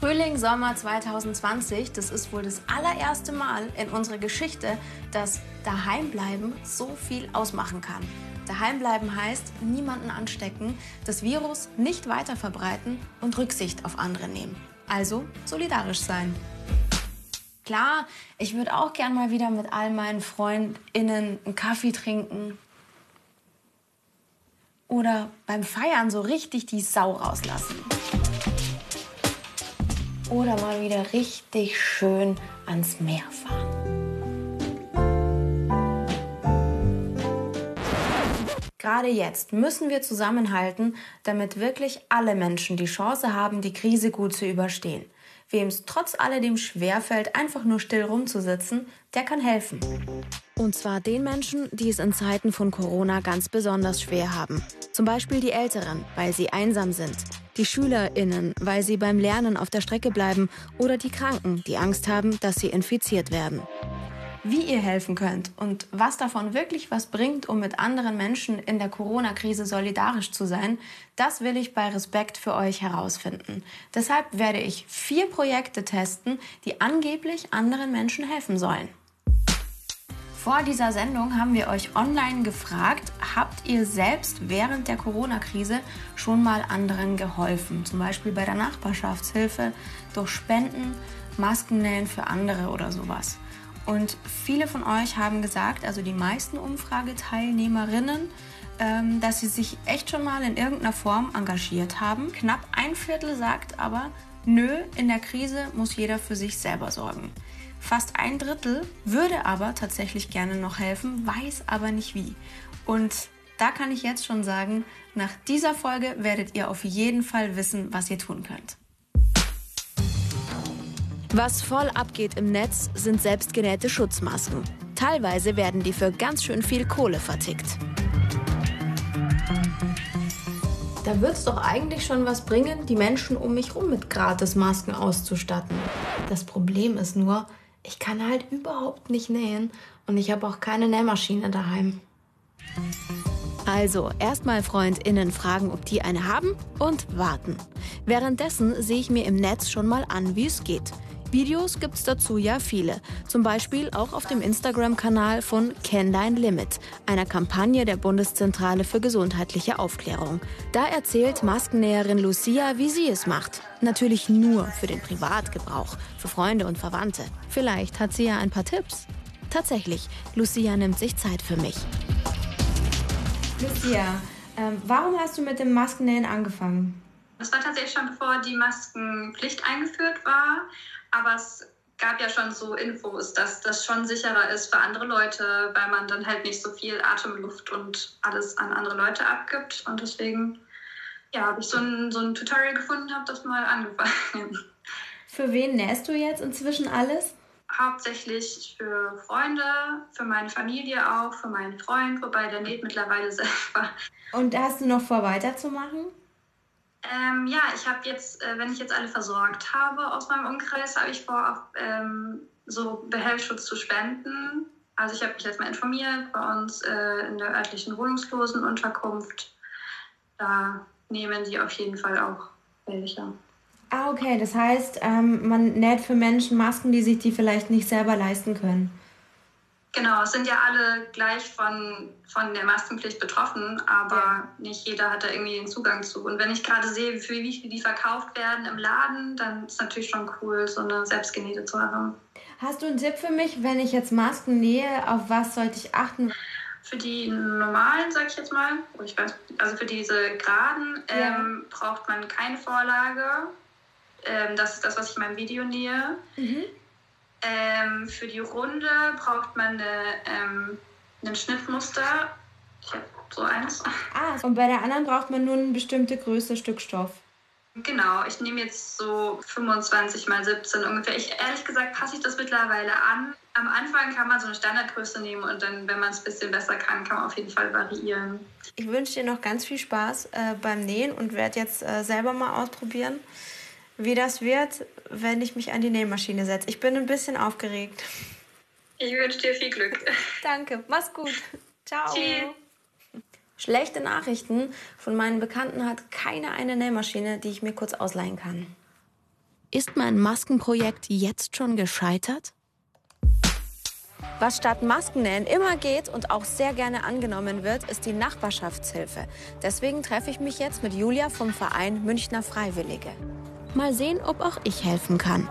Frühling, Sommer 2020, das ist wohl das allererste Mal in unserer Geschichte, dass Daheimbleiben so viel ausmachen kann. Daheimbleiben heißt, niemanden anstecken, das Virus nicht weiter verbreiten und Rücksicht auf andere nehmen. Also solidarisch sein. Klar, ich würde auch gern mal wieder mit all meinen FreundInnen einen Kaffee trinken. Oder beim Feiern so richtig die Sau rauslassen oder mal wieder richtig schön ans Meer fahren. Gerade jetzt müssen wir zusammenhalten, damit wirklich alle Menschen die Chance haben, die Krise gut zu überstehen. Wem es trotz alledem schwerfällt, einfach nur still rumzusitzen, der kann helfen. Und zwar den Menschen, die es in Zeiten von Corona ganz besonders schwer haben. Zum Beispiel die Älteren, weil sie einsam sind. Die SchülerInnen, weil sie beim Lernen auf der Strecke bleiben. Oder die Kranken, die Angst haben, dass sie infiziert werden. Wie ihr helfen könnt und was davon wirklich was bringt, um mit anderen Menschen in der Corona-Krise solidarisch zu sein, das will ich bei Respekt für euch herausfinden. Deshalb werde ich vier Projekte testen, die angeblich anderen Menschen helfen sollen. Vor dieser Sendung haben wir euch online gefragt, habt ihr selbst während der Corona-Krise schon mal anderen geholfen? Zum Beispiel bei der Nachbarschaftshilfe, durch Spenden, Maskennähen für andere oder sowas. Und viele von euch haben gesagt, also die meisten Umfrageteilnehmerinnen, ähm, dass sie sich echt schon mal in irgendeiner Form engagiert haben. Knapp ein Viertel sagt aber, nö, in der Krise muss jeder für sich selber sorgen. Fast ein Drittel würde aber tatsächlich gerne noch helfen, weiß aber nicht wie. Und da kann ich jetzt schon sagen, nach dieser Folge werdet ihr auf jeden Fall wissen, was ihr tun könnt. Was voll abgeht im Netz, sind selbstgenähte Schutzmasken. Teilweise werden die für ganz schön viel Kohle vertickt. Da wird es doch eigentlich schon was bringen, die Menschen um mich herum mit Gratis-Masken auszustatten. Das Problem ist nur, ich kann halt überhaupt nicht nähen und ich habe auch keine Nähmaschine daheim. Also, erstmal FreundInnen fragen, ob die eine haben und warten. Währenddessen sehe ich mir im Netz schon mal an, wie es geht. Videos gibt's dazu ja viele. Zum Beispiel auch auf dem Instagram-Kanal von Kenn Dein Limit, einer Kampagne der Bundeszentrale für gesundheitliche Aufklärung. Da erzählt Maskennäherin Lucia, wie sie es macht. Natürlich nur für den Privatgebrauch, für Freunde und Verwandte. Vielleicht hat sie ja ein paar Tipps. Tatsächlich, Lucia nimmt sich Zeit für mich. Lucia, ähm, warum hast du mit dem Maskennähen angefangen? Das war tatsächlich schon bevor die Maskenpflicht eingeführt war. Aber es gab ja schon so Infos, dass das schon sicherer ist für andere Leute, weil man dann halt nicht so viel Atemluft und alles an andere Leute abgibt. Und deswegen ja, habe ich so ein, so ein Tutorial gefunden, habe das mal angefangen. Für wen nähst du jetzt inzwischen alles? Hauptsächlich für Freunde, für meine Familie auch, für meinen Freund, wobei der näht mittlerweile selber. Und hast du noch vor, weiterzumachen? Ähm, ja, ich habe jetzt, äh, wenn ich jetzt alle versorgt habe aus meinem Umkreis, habe ich vor, auf, ähm, so Behelfsschutz zu spenden. Also ich habe mich jetzt mal informiert bei uns äh, in der örtlichen Wohnungslosenunterkunft. Da nehmen sie auf jeden Fall auch welche. Ah, okay. Das heißt, ähm, man näht für Menschen Masken, die sich die vielleicht nicht selber leisten können. Genau, es sind ja alle gleich von, von der Maskenpflicht betroffen, aber ja. nicht jeder hat da irgendwie den Zugang zu. Und wenn ich gerade sehe, für wie viel die verkauft werden im Laden, dann ist es natürlich schon cool, so eine selbstgenähte zu haben. Hast du einen Tipp für mich, wenn ich jetzt Masken nähe, auf was sollte ich achten? Für die normalen, sag ich jetzt mal, ich weiß, also für diese geraden ja. ähm, braucht man keine Vorlage. Ähm, das ist das, was ich in meinem Video nähe. Mhm. Ähm, für die Runde braucht man eine, ähm, ein Schnittmuster. Ich habe so eins. Ah, und bei der anderen braucht man nur eine bestimmte Größe Stück Stoff. Genau, ich nehme jetzt so 25 mal 17 ungefähr. Ich, ehrlich gesagt passe ich das mittlerweile an. Am Anfang kann man so eine Standardgröße nehmen und dann, wenn man es ein bisschen besser kann, kann man auf jeden Fall variieren. Ich wünsche dir noch ganz viel Spaß äh, beim Nähen und werde jetzt äh, selber mal ausprobieren wie das wird, wenn ich mich an die Nähmaschine setze. Ich bin ein bisschen aufgeregt. Ich wünsche dir viel Glück. Danke, mach's gut. Ciao. Tschüss. Schlechte Nachrichten. Von meinen Bekannten hat keiner eine Nähmaschine, die ich mir kurz ausleihen kann. Ist mein Maskenprojekt jetzt schon gescheitert? Was statt Maskennähen immer geht und auch sehr gerne angenommen wird, ist die Nachbarschaftshilfe. Deswegen treffe ich mich jetzt mit Julia vom Verein Münchner Freiwillige. Mal sehen, ob auch ich helfen kann.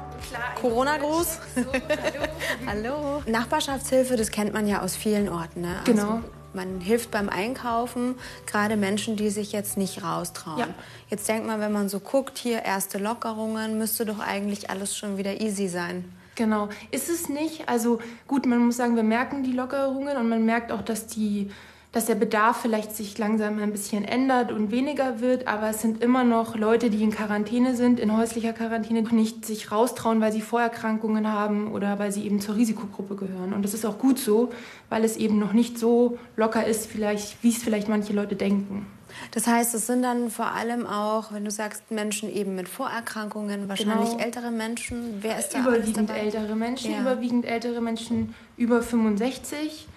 Corona-Gruß. Hallo. Nachbarschaftshilfe, das kennt man ja aus vielen Orten. Ne? Also genau. Man hilft beim Einkaufen, gerade Menschen, die sich jetzt nicht raustrauen. Ja. Jetzt denkt man, wenn man so guckt, hier erste Lockerungen, müsste doch eigentlich alles schon wieder easy sein. Genau, ist es nicht. Also gut, man muss sagen, wir merken die Lockerungen und man merkt auch, dass die dass der Bedarf vielleicht sich langsam ein bisschen ändert und weniger wird, aber es sind immer noch Leute, die in Quarantäne sind, in häuslicher Quarantäne, nicht sich raustrauen, weil sie Vorerkrankungen haben oder weil sie eben zur Risikogruppe gehören. Und das ist auch gut so, weil es eben noch nicht so locker ist, vielleicht, wie es vielleicht manche Leute denken. Das heißt, es sind dann vor allem auch, wenn du sagst, Menschen eben mit Vorerkrankungen, wahrscheinlich genau. ältere Menschen. Wer ist da Überwiegend ältere Menschen, ja. überwiegend ältere Menschen über 65.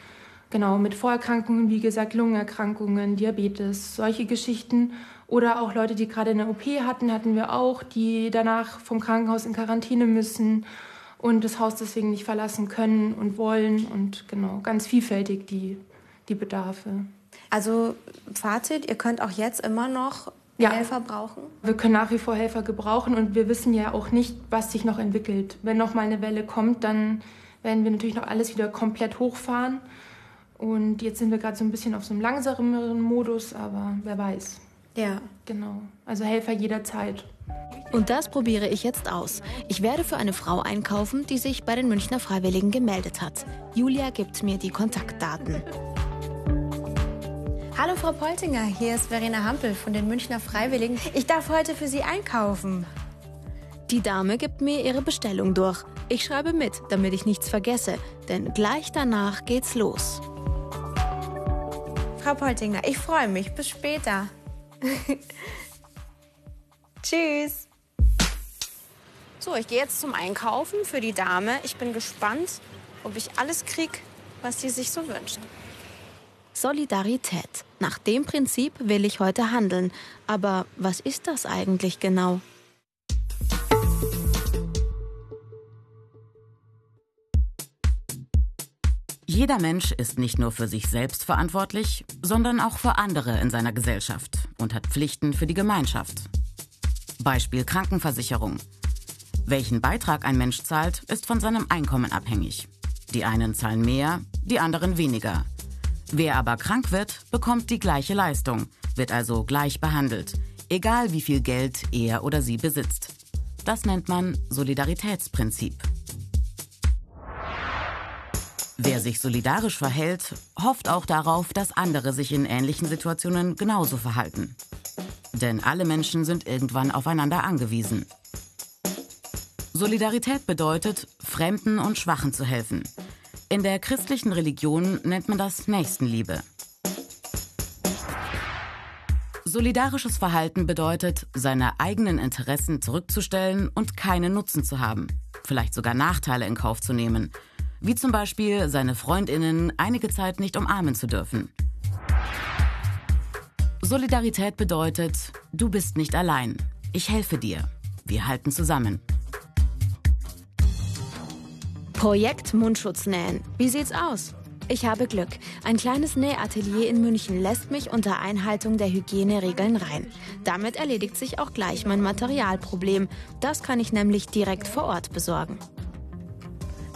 Genau, mit Vorerkrankungen, wie gesagt, Lungenerkrankungen, Diabetes, solche Geschichten. Oder auch Leute, die gerade eine OP hatten, hatten wir auch, die danach vom Krankenhaus in Quarantäne müssen und das Haus deswegen nicht verlassen können und wollen. Und genau, ganz vielfältig die, die Bedarfe. Also Fazit, ihr könnt auch jetzt immer noch ja. Helfer brauchen? Wir können nach wie vor Helfer gebrauchen und wir wissen ja auch nicht, was sich noch entwickelt. Wenn noch mal eine Welle kommt, dann werden wir natürlich noch alles wieder komplett hochfahren. Und jetzt sind wir gerade so ein bisschen auf so einem langsameren Modus, aber wer weiß. Ja. Genau. Also Helfer jederzeit. Und das probiere ich jetzt aus. Ich werde für eine Frau einkaufen, die sich bei den Münchner Freiwilligen gemeldet hat. Julia gibt mir die Kontaktdaten. Hallo Frau Poltinger, hier ist Verena Hampel von den Münchner Freiwilligen. Ich darf heute für Sie einkaufen. Die Dame gibt mir ihre Bestellung durch. Ich schreibe mit, damit ich nichts vergesse, denn gleich danach geht's los. Frau Poltinger, ich freue mich. Bis später. Tschüss. So, ich gehe jetzt zum Einkaufen für die Dame. Ich bin gespannt, ob ich alles kriege, was sie sich so wünschen. Solidarität. Nach dem Prinzip will ich heute handeln. Aber was ist das eigentlich genau? Jeder Mensch ist nicht nur für sich selbst verantwortlich, sondern auch für andere in seiner Gesellschaft und hat Pflichten für die Gemeinschaft. Beispiel Krankenversicherung. Welchen Beitrag ein Mensch zahlt, ist von seinem Einkommen abhängig. Die einen zahlen mehr, die anderen weniger. Wer aber krank wird, bekommt die gleiche Leistung, wird also gleich behandelt, egal wie viel Geld er oder sie besitzt. Das nennt man Solidaritätsprinzip. Wer sich solidarisch verhält, hofft auch darauf, dass andere sich in ähnlichen Situationen genauso verhalten. Denn alle Menschen sind irgendwann aufeinander angewiesen. Solidarität bedeutet, Fremden und Schwachen zu helfen, in der christlichen Religion nennt man das Nächstenliebe. Solidarisches Verhalten bedeutet, seine eigenen Interessen zurückzustellen und keinen Nutzen zu haben, vielleicht sogar Nachteile in Kauf zu nehmen, wie zum Beispiel seine Freundinnen einige Zeit nicht umarmen zu dürfen. Solidarität bedeutet, du bist nicht allein, ich helfe dir, wir halten zusammen. Projekt Mundschutz nähen. Wie sieht's aus? Ich habe Glück. Ein kleines Nähatelier in München lässt mich unter Einhaltung der Hygieneregeln rein. Damit erledigt sich auch gleich mein Materialproblem. Das kann ich nämlich direkt vor Ort besorgen.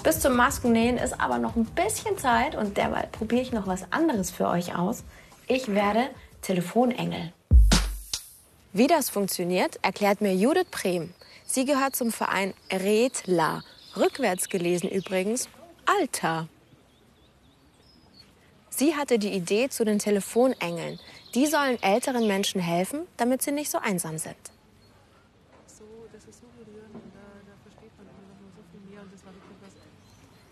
Bis zum Maskennähen ist aber noch ein bisschen Zeit und derweil probiere ich noch was anderes für euch aus. Ich werde Telefonengel. Wie das funktioniert, erklärt mir Judith Prehm. Sie gehört zum Verein Redler Rückwärts gelesen übrigens, Alter. Sie hatte die Idee zu den Telefonengeln. Die sollen älteren Menschen helfen, damit sie nicht so einsam sind.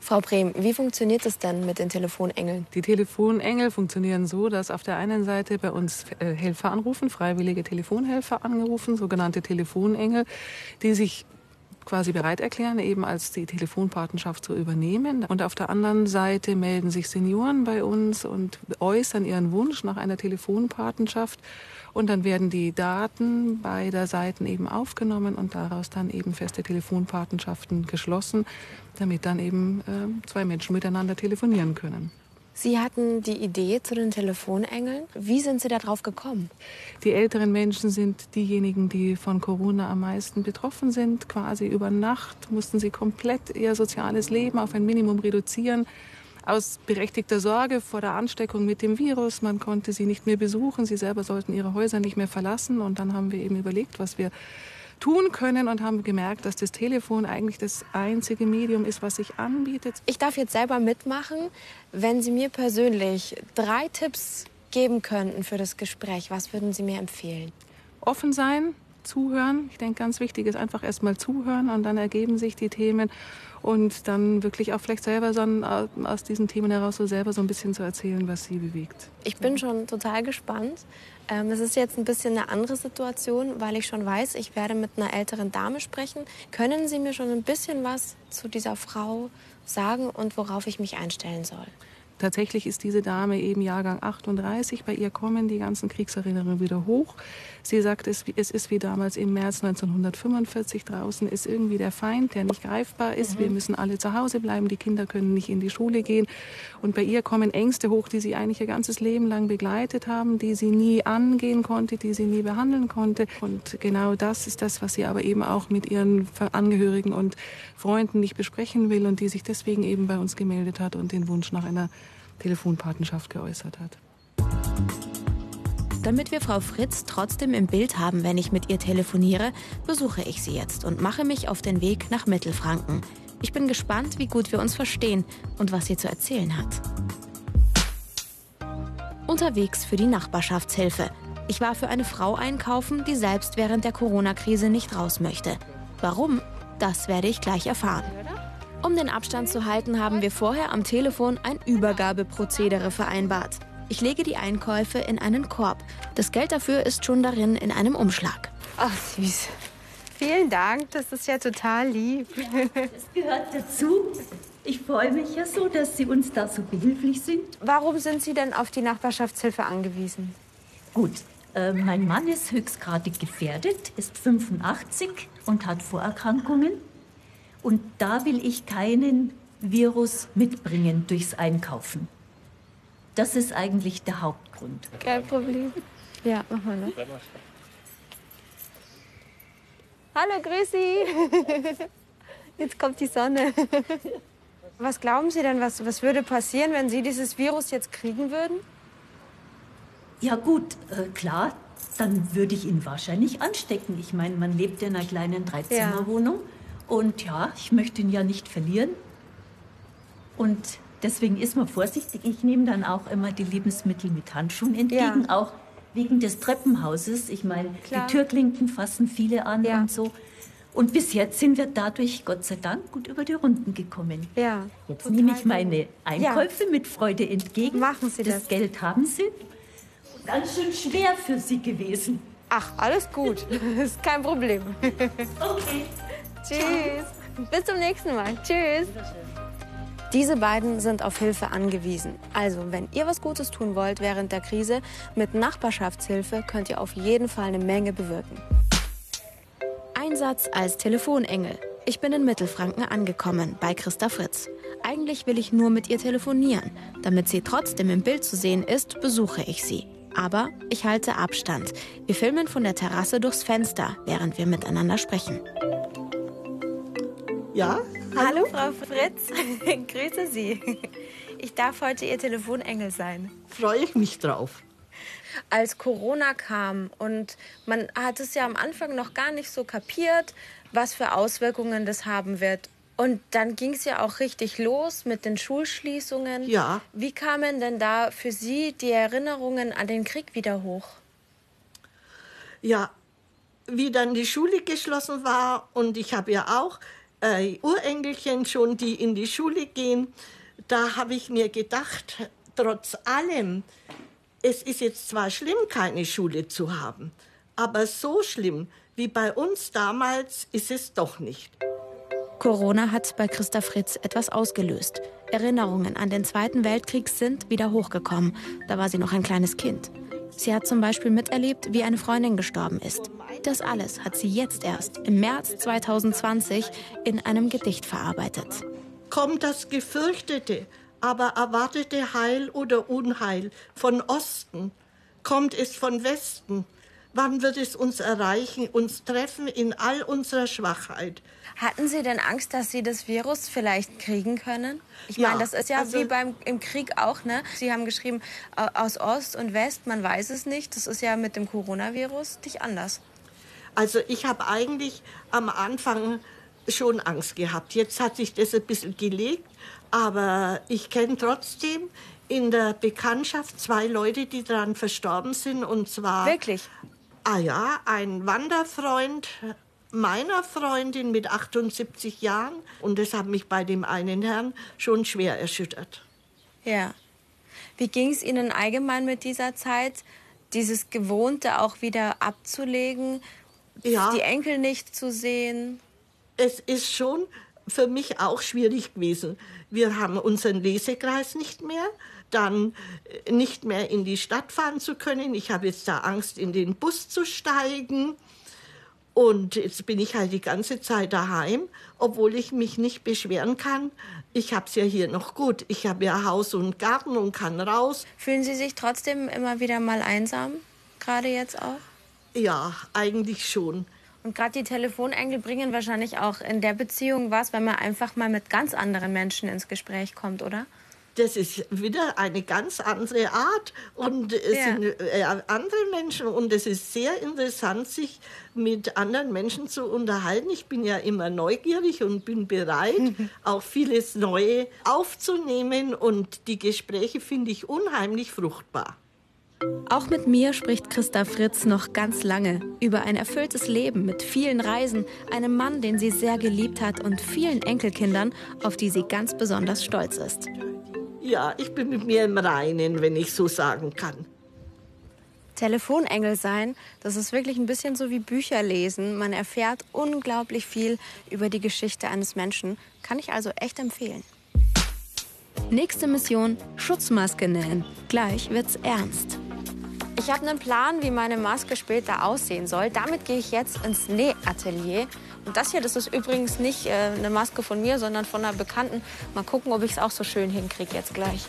Frau Brehm, wie funktioniert es denn mit den Telefonengeln? Die Telefonengel funktionieren so, dass auf der einen Seite bei uns äh, Helfer anrufen, freiwillige Telefonhelfer angerufen, sogenannte Telefonengel, die sich quasi bereit erklären, eben als die Telefonpatenschaft zu übernehmen. Und auf der anderen Seite melden sich Senioren bei uns und äußern ihren Wunsch nach einer Telefonpatenschaft. Und dann werden die Daten beider Seiten eben aufgenommen und daraus dann eben feste Telefonpatenschaften geschlossen, damit dann eben äh, zwei Menschen miteinander telefonieren können. Sie hatten die Idee zu den Telefonengeln. Wie sind Sie darauf gekommen? Die älteren Menschen sind diejenigen, die von Corona am meisten betroffen sind. Quasi über Nacht mussten sie komplett ihr soziales Leben auf ein Minimum reduzieren. Aus berechtigter Sorge vor der Ansteckung mit dem Virus. Man konnte sie nicht mehr besuchen. Sie selber sollten ihre Häuser nicht mehr verlassen. Und dann haben wir eben überlegt, was wir tun können und haben gemerkt, dass das Telefon eigentlich das einzige Medium ist, was sich anbietet. Ich darf jetzt selber mitmachen. Wenn Sie mir persönlich drei Tipps geben könnten für das Gespräch, was würden Sie mir empfehlen? Offen sein, zuhören. Ich denke, ganz wichtig ist einfach erst mal zuhören und dann ergeben sich die Themen und dann wirklich auch vielleicht selber so äh, aus diesen Themen heraus so selber so ein bisschen zu erzählen, was sie bewegt. Ich bin schon total gespannt. Ähm, es ist jetzt ein bisschen eine andere Situation, weil ich schon weiß, ich werde mit einer älteren Dame sprechen. Können Sie mir schon ein bisschen was zu dieser Frau sagen und worauf ich mich einstellen soll? Tatsächlich ist diese Dame eben Jahrgang 38. Bei ihr kommen die ganzen Kriegserinnerungen wieder hoch. Sie sagt, es, es ist wie damals im März 1945. Draußen ist irgendwie der Feind, der nicht greifbar ist. Mhm. Wir müssen alle zu Hause bleiben. Die Kinder können nicht in die Schule gehen. Und bei ihr kommen Ängste hoch, die sie eigentlich ihr ganzes Leben lang begleitet haben, die sie nie angehen konnte, die sie nie behandeln konnte. Und genau das ist das, was sie aber eben auch mit ihren Angehörigen und Freunden nicht besprechen will und die sich deswegen eben bei uns gemeldet hat und den Wunsch nach einer Telefonpatenschaft geäußert hat. Damit wir Frau Fritz trotzdem im Bild haben, wenn ich mit ihr telefoniere, besuche ich sie jetzt und mache mich auf den Weg nach Mittelfranken. Ich bin gespannt, wie gut wir uns verstehen und was sie zu erzählen hat. Unterwegs für die Nachbarschaftshilfe. Ich war für eine Frau einkaufen, die selbst während der Corona-Krise nicht raus möchte. Warum? Das werde ich gleich erfahren. Um den Abstand zu halten, haben wir vorher am Telefon ein Übergabeprozedere vereinbart. Ich lege die Einkäufe in einen Korb. Das Geld dafür ist schon darin in einem Umschlag. Ach, süß. Vielen Dank, das ist ja total lieb. Das gehört dazu. Ich freue mich ja so, dass Sie uns da so behilflich sind. Warum sind Sie denn auf die Nachbarschaftshilfe angewiesen? Gut, äh, mein Mann ist höchstgradig gefährdet, ist 85 und hat Vorerkrankungen. Und da will ich keinen Virus mitbringen durchs Einkaufen. Das ist eigentlich der Hauptgrund. Kein Problem. Ja, mach mal noch. Hallo, grüß Sie. Jetzt kommt die Sonne. Was glauben Sie denn, was, was würde passieren, wenn Sie dieses Virus jetzt kriegen würden? Ja gut, äh, klar, dann würde ich ihn wahrscheinlich anstecken. Ich meine, man lebt in einer kleinen Dreizimmerwohnung. Ja. Und ja, ich möchte ihn ja nicht verlieren. Und Deswegen ist man vorsichtig. Ich nehme dann auch immer die Lebensmittel mit Handschuhen entgegen, ja. auch wegen des Treppenhauses. Ich meine, die Türklinken fassen viele an ja. und so. Und bis jetzt sind wir dadurch, Gott sei Dank, gut über die Runden gekommen. Ja, jetzt nehme ich meine Einkäufe ja. mit Freude entgegen. Machen Sie das. Das Geld haben Sie. Ganz schön schwer für Sie gewesen. Ach, alles gut. Ist kein Problem. Okay. Tschüss. Bis zum nächsten Mal. Tschüss. Diese beiden sind auf Hilfe angewiesen. Also, wenn ihr was Gutes tun wollt während der Krise, mit Nachbarschaftshilfe könnt ihr auf jeden Fall eine Menge bewirken. Einsatz als Telefonengel. Ich bin in Mittelfranken angekommen, bei Christa Fritz. Eigentlich will ich nur mit ihr telefonieren. Damit sie trotzdem im Bild zu sehen ist, besuche ich sie. Aber ich halte Abstand. Wir filmen von der Terrasse durchs Fenster, während wir miteinander sprechen. Ja, Hallo, Frau Fritz. Grüße Sie. Ich darf heute Ihr Telefonengel sein. Freue ich mich drauf. Als Corona kam und man hat es ja am Anfang noch gar nicht so kapiert, was für Auswirkungen das haben wird. Und dann ging es ja auch richtig los mit den Schulschließungen. Ja. Wie kamen denn da für Sie die Erinnerungen an den Krieg wieder hoch? Ja, wie dann die Schule geschlossen war und ich habe ja auch äh, Urenkelchen schon, die in die Schule gehen, da habe ich mir gedacht, trotz allem, es ist jetzt zwar schlimm, keine Schule zu haben, aber so schlimm wie bei uns damals ist es doch nicht. Corona hat bei Christa Fritz etwas ausgelöst. Erinnerungen an den Zweiten Weltkrieg sind wieder hochgekommen. Da war sie noch ein kleines Kind. Sie hat zum Beispiel miterlebt, wie eine Freundin gestorben ist. Das alles hat sie jetzt erst im März 2020 in einem Gedicht verarbeitet. Kommt das gefürchtete, aber erwartete Heil oder Unheil von Osten? Kommt es von Westen? Wann wird es uns erreichen, uns treffen in all unserer Schwachheit? Hatten Sie denn Angst, dass Sie das Virus vielleicht kriegen können? Ich ja, meine, das ist ja also, wie beim im Krieg auch, ne? Sie haben geschrieben aus Ost und West, man weiß es nicht. Das ist ja mit dem Coronavirus nicht anders. Also ich habe eigentlich am Anfang schon Angst gehabt. Jetzt hat sich das ein bisschen gelegt, aber ich kenne trotzdem in der Bekanntschaft zwei Leute, die daran verstorben sind und zwar wirklich Ah ja, ein Wanderfreund meiner Freundin mit 78 Jahren und das hat mich bei dem einen Herrn schon schwer erschüttert. Ja. Wie ging es Ihnen allgemein mit dieser Zeit, dieses Gewohnte auch wieder abzulegen, ja. die Enkel nicht zu sehen? Es ist schon für mich auch schwierig gewesen. Wir haben unseren Lesekreis nicht mehr dann äh, nicht mehr in die Stadt fahren zu können. Ich habe jetzt da Angst, in den Bus zu steigen. Und jetzt bin ich halt die ganze Zeit daheim, obwohl ich mich nicht beschweren kann. Ich habe es ja hier noch gut. Ich habe ja Haus und Garten und kann raus. Fühlen Sie sich trotzdem immer wieder mal einsam, gerade jetzt auch? Ja, eigentlich schon. Und gerade die Telefonengel bringen wahrscheinlich auch in der Beziehung was, wenn man einfach mal mit ganz anderen Menschen ins Gespräch kommt, oder? Das ist wieder eine ganz andere Art und es ja. sind äh, andere Menschen und es ist sehr interessant, sich mit anderen Menschen zu unterhalten. Ich bin ja immer neugierig und bin bereit, auch vieles Neue aufzunehmen und die Gespräche finde ich unheimlich fruchtbar. Auch mit mir spricht Christa Fritz noch ganz lange über ein erfülltes Leben mit vielen Reisen, einem Mann, den sie sehr geliebt hat und vielen Enkelkindern, auf die sie ganz besonders stolz ist. Ja, ich bin mit mir im Reinen, wenn ich so sagen kann. Telefonengel sein, das ist wirklich ein bisschen so wie Bücher lesen. Man erfährt unglaublich viel über die Geschichte eines Menschen. Kann ich also echt empfehlen. Nächste Mission: Schutzmaske nähen. Gleich wird's ernst. Ich habe einen Plan, wie meine Maske später aussehen soll. Damit gehe ich jetzt ins Nähatelier und das hier, das ist übrigens nicht äh, eine Maske von mir, sondern von einer Bekannten. Mal gucken, ob ich es auch so schön hinkriege jetzt gleich.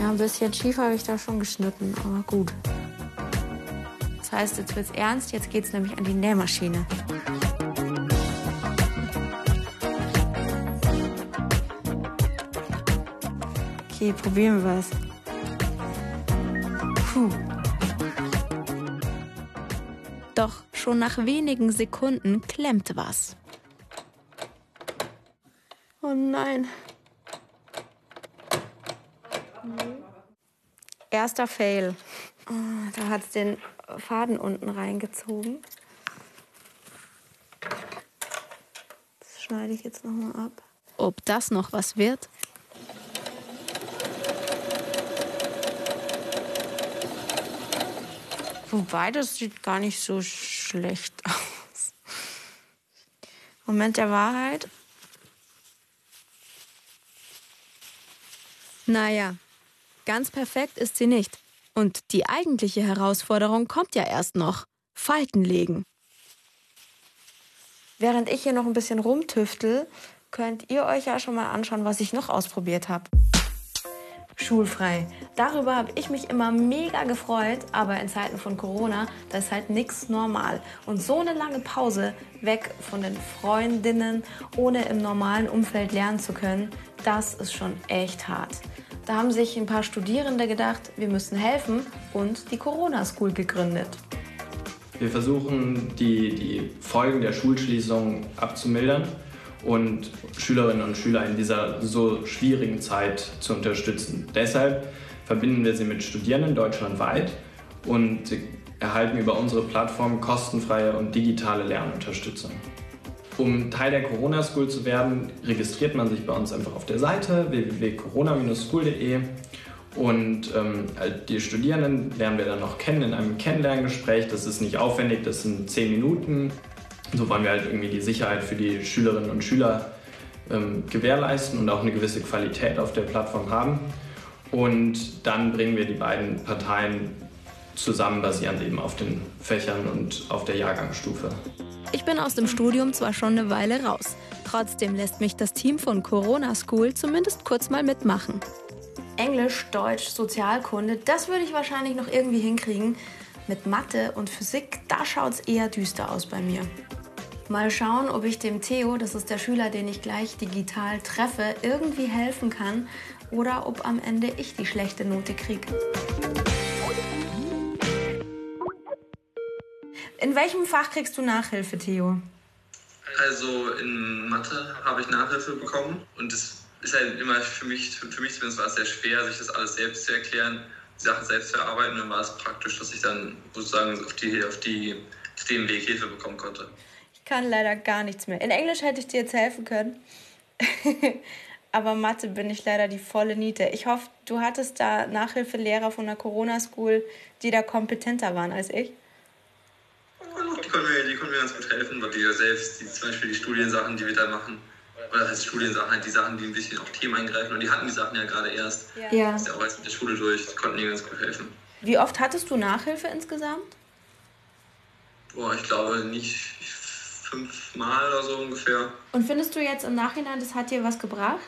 Ja, ein bisschen schief habe ich da schon geschnitten, aber gut. Das heißt, jetzt wird's ernst, jetzt geht's nämlich an die Nähmaschine. Okay, probieren wir es. Puh. Doch schon nach wenigen Sekunden klemmte was. Oh nein. Erster Fail. Oh, da hat es den Faden unten reingezogen. Das schneide ich jetzt noch mal ab. Ob das noch was wird? Wobei, das sieht gar nicht so schlecht aus. Moment der Wahrheit. Naja, ganz perfekt ist sie nicht. Und die eigentliche Herausforderung kommt ja erst noch. Falten legen. Während ich hier noch ein bisschen rumtüftel, könnt ihr euch ja schon mal anschauen, was ich noch ausprobiert habe schulfrei. Darüber habe ich mich immer mega gefreut, aber in Zeiten von Corona, da ist halt nichts normal. Und so eine lange Pause weg von den Freundinnen, ohne im normalen Umfeld lernen zu können, das ist schon echt hart. Da haben sich ein paar Studierende gedacht, wir müssen helfen und die Corona School gegründet. Wir versuchen, die, die Folgen der Schulschließung abzumildern und Schülerinnen und Schüler in dieser so schwierigen Zeit zu unterstützen. Deshalb verbinden wir sie mit Studierenden deutschlandweit und erhalten über unsere Plattform kostenfreie und digitale Lernunterstützung. Um Teil der Corona School zu werden, registriert man sich bei uns einfach auf der Seite www.corona-school.de und ähm, die Studierenden lernen wir dann noch kennen in einem Kennenlerngespräch. Das ist nicht aufwendig, das sind zehn Minuten. So wollen wir halt irgendwie die Sicherheit für die Schülerinnen und Schüler ähm, gewährleisten und auch eine gewisse Qualität auf der Plattform haben. Und dann bringen wir die beiden Parteien zusammen, basierend eben auf den Fächern und auf der Jahrgangsstufe. Ich bin aus dem Studium zwar schon eine Weile raus. Trotzdem lässt mich das Team von Corona School zumindest kurz mal mitmachen. Englisch, Deutsch, Sozialkunde, das würde ich wahrscheinlich noch irgendwie hinkriegen. Mit Mathe und Physik, da schaut es eher düster aus bei mir. Mal schauen, ob ich dem Theo, das ist der Schüler, den ich gleich digital treffe, irgendwie helfen kann oder ob am Ende ich die schlechte Note kriege. In welchem Fach kriegst du Nachhilfe, Theo? Also in Mathe habe ich Nachhilfe bekommen und es ist halt immer für mich, für mich zumindest war es sehr schwer, sich das alles selbst zu erklären, die Sachen selbst zu erarbeiten. Und dann war es praktisch, dass ich dann sozusagen auf, die, auf, die, auf dem Weg Hilfe bekommen konnte. Ich kann leider gar nichts mehr. In Englisch hätte ich dir jetzt helfen können. Aber Mathe bin ich leider die volle Niete. Ich hoffe, du hattest da Nachhilfelehrer von der Corona-School, die da kompetenter waren als ich. Die konnten, mir, die konnten mir ganz gut helfen, weil die ja selbst, die, zum Beispiel die Studiensachen, die wir da machen, oder das heißt Studiensachen, halt die Sachen, die ein bisschen auf Themen eingreifen. Und die hatten die Sachen ja gerade erst. Ja. Ist ja auch jetzt mit der Schule durch, die konnten ihnen ganz gut helfen. Wie oft hattest du Nachhilfe insgesamt? Boah, ich glaube nicht fünfmal oder so ungefähr. Und findest du jetzt im Nachhinein, das hat dir was gebracht?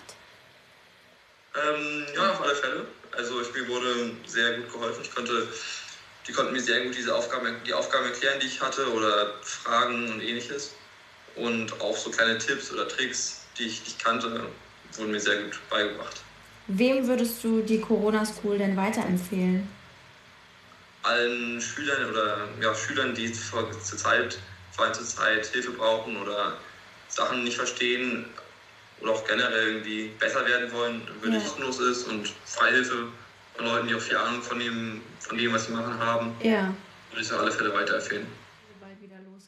Ähm, ja, auf alle Fälle. Also ich, mir wurde sehr gut geholfen. Ich konnte, die konnten mir sehr gut diese Aufgaben, die Aufgaben erklären, die ich hatte oder Fragen und ähnliches. Und auch so kleine Tipps oder Tricks, die ich nicht kannte, wurden mir sehr gut beigebracht. Wem würdest du die Corona School denn weiterempfehlen? Allen Schülern oder ja, Schülern, die zur Zeit, zur Zeit Hilfe brauchen oder Sachen nicht verstehen oder auch generell irgendwie besser werden wollen, würde ja. kostenlos ist und Freihilfe von Leuten, die auch viel Ahnung von dem, von dem, was sie machen haben, ja. würde ich auf alle Fälle weiterempfehlen.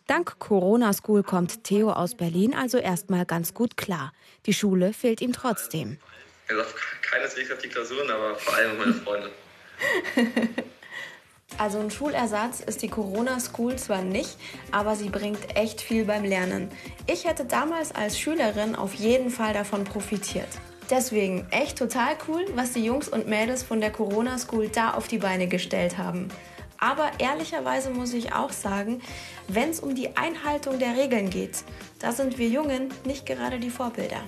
Dank Corona School kommt Theo aus Berlin also erstmal ganz gut klar. Die Schule fehlt ihm trotzdem. Er sagt keineswegs auf die Klausuren, aber vor allem meine Freunde. Also ein Schulersatz ist die Corona School zwar nicht, aber sie bringt echt viel beim Lernen. Ich hätte damals als Schülerin auf jeden Fall davon profitiert. Deswegen echt total cool, was die Jungs und Mädels von der Corona School da auf die Beine gestellt haben. Aber ehrlicherweise muss ich auch sagen, wenn es um die Einhaltung der Regeln geht, da sind wir Jungen nicht gerade die Vorbilder.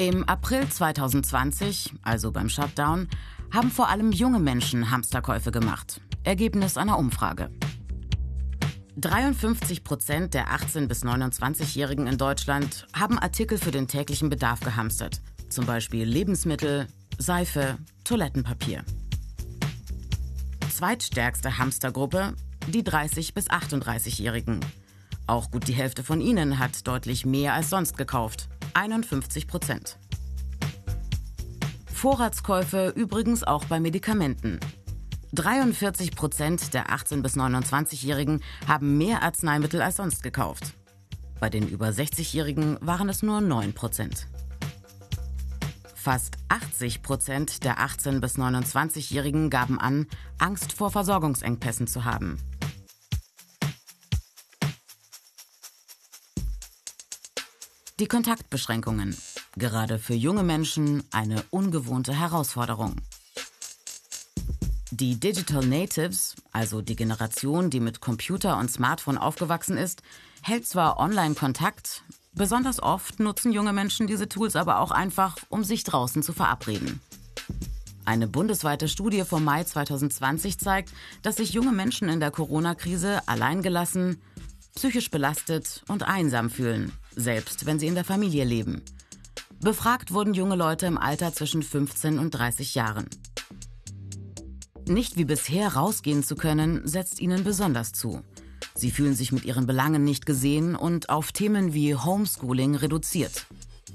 Im April 2020, also beim Shutdown, haben vor allem junge Menschen Hamsterkäufe gemacht. Ergebnis einer Umfrage. 53 Prozent der 18- bis 29-Jährigen in Deutschland haben Artikel für den täglichen Bedarf gehamstert. Zum Beispiel Lebensmittel, Seife, Toilettenpapier. Zweitstärkste Hamstergruppe die 30- bis 38-Jährigen. Auch gut die Hälfte von ihnen hat deutlich mehr als sonst gekauft. 51 Prozent. Vorratskäufe übrigens auch bei Medikamenten. 43 Prozent der 18- bis 29-Jährigen haben mehr Arzneimittel als sonst gekauft. Bei den über 60-Jährigen waren es nur 9 Prozent. Fast 80 Prozent der 18- bis 29-Jährigen gaben an, Angst vor Versorgungsengpässen zu haben. Die Kontaktbeschränkungen. Gerade für junge Menschen eine ungewohnte Herausforderung. Die Digital Natives, also die Generation, die mit Computer und Smartphone aufgewachsen ist, hält zwar Online-Kontakt, besonders oft nutzen junge Menschen diese Tools aber auch einfach, um sich draußen zu verabreden. Eine bundesweite Studie vom Mai 2020 zeigt, dass sich junge Menschen in der Corona-Krise alleingelassen, psychisch belastet und einsam fühlen, selbst wenn sie in der Familie leben. Befragt wurden junge Leute im Alter zwischen 15 und 30 Jahren. Nicht wie bisher rausgehen zu können, setzt ihnen besonders zu. Sie fühlen sich mit ihren Belangen nicht gesehen und auf Themen wie Homeschooling reduziert.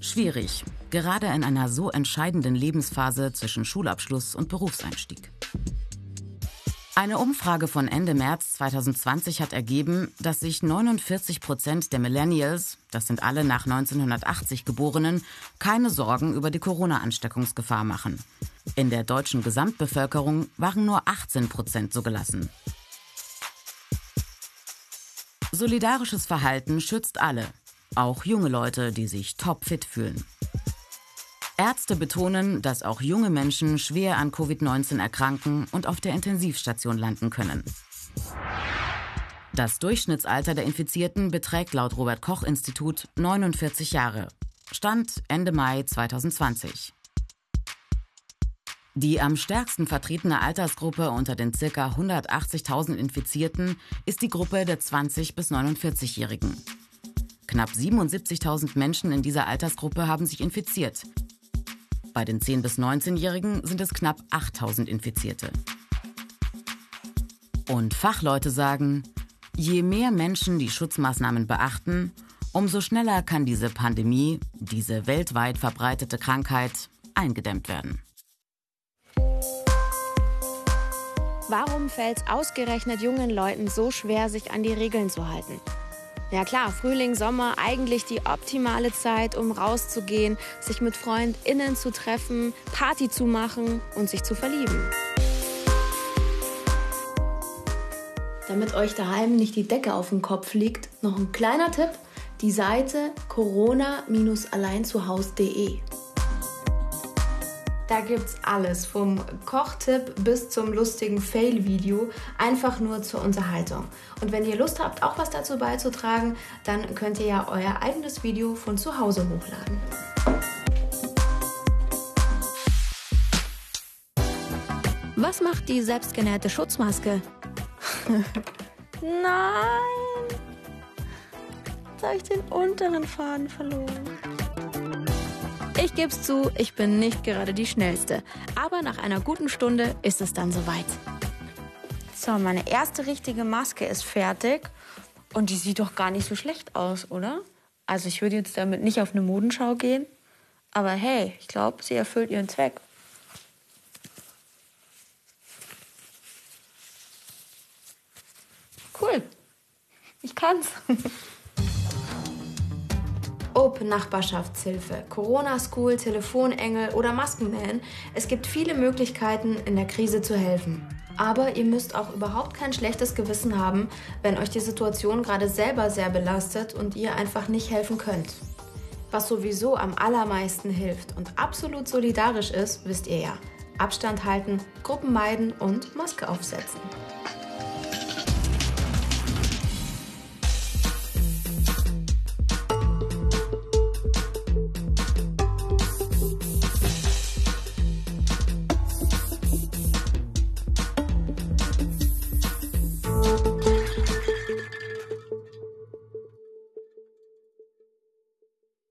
Schwierig, gerade in einer so entscheidenden Lebensphase zwischen Schulabschluss und Berufseinstieg. Eine Umfrage von Ende März 2020 hat ergeben, dass sich 49 Prozent der Millennials, das sind alle nach 1980 Geborenen, keine Sorgen über die Corona-Ansteckungsgefahr machen. In der deutschen Gesamtbevölkerung waren nur 18 Prozent so gelassen. Solidarisches Verhalten schützt alle, auch junge Leute, die sich topfit fühlen. Ärzte betonen, dass auch junge Menschen schwer an Covid-19 erkranken und auf der Intensivstation landen können. Das Durchschnittsalter der Infizierten beträgt laut Robert Koch Institut 49 Jahre. Stand Ende Mai 2020. Die am stärksten vertretene Altersgruppe unter den ca. 180.000 Infizierten ist die Gruppe der 20- bis 49-Jährigen. Knapp 77.000 Menschen in dieser Altersgruppe haben sich infiziert. Bei den 10- bis 19-Jährigen sind es knapp 8.000 Infizierte. Und Fachleute sagen, je mehr Menschen die Schutzmaßnahmen beachten, umso schneller kann diese Pandemie, diese weltweit verbreitete Krankheit, eingedämmt werden. Warum fällt es ausgerechnet jungen Leuten so schwer, sich an die Regeln zu halten? Ja klar, Frühling, Sommer, eigentlich die optimale Zeit, um rauszugehen, sich mit FreundInnen zu treffen, Party zu machen und sich zu verlieben. Damit euch daheim nicht die Decke auf dem Kopf liegt, noch ein kleiner Tipp: die Seite corona-alleinzuhaus.de. Da gibt's alles, vom Kochtipp bis zum lustigen Fail-Video, einfach nur zur Unterhaltung. Und wenn ihr Lust habt, auch was dazu beizutragen, dann könnt ihr ja euer eigenes Video von zu Hause hochladen. Was macht die selbstgenähte Schutzmaske? Nein! Jetzt habe ich den unteren Faden verloren. Ich geb's zu, ich bin nicht gerade die schnellste. Aber nach einer guten Stunde ist es dann soweit. So, meine erste richtige Maske ist fertig. Und die sieht doch gar nicht so schlecht aus, oder? Also ich würde jetzt damit nicht auf eine Modenschau gehen. Aber hey, ich glaube, sie erfüllt ihren Zweck. Cool. Ich kann's. Ob Nachbarschaftshilfe, Corona-School, Telefonengel oder Maskenman, es gibt viele Möglichkeiten, in der Krise zu helfen. Aber ihr müsst auch überhaupt kein schlechtes Gewissen haben, wenn euch die Situation gerade selber sehr belastet und ihr einfach nicht helfen könnt. Was sowieso am allermeisten hilft und absolut solidarisch ist, wisst ihr ja. Abstand halten, Gruppen meiden und Maske aufsetzen.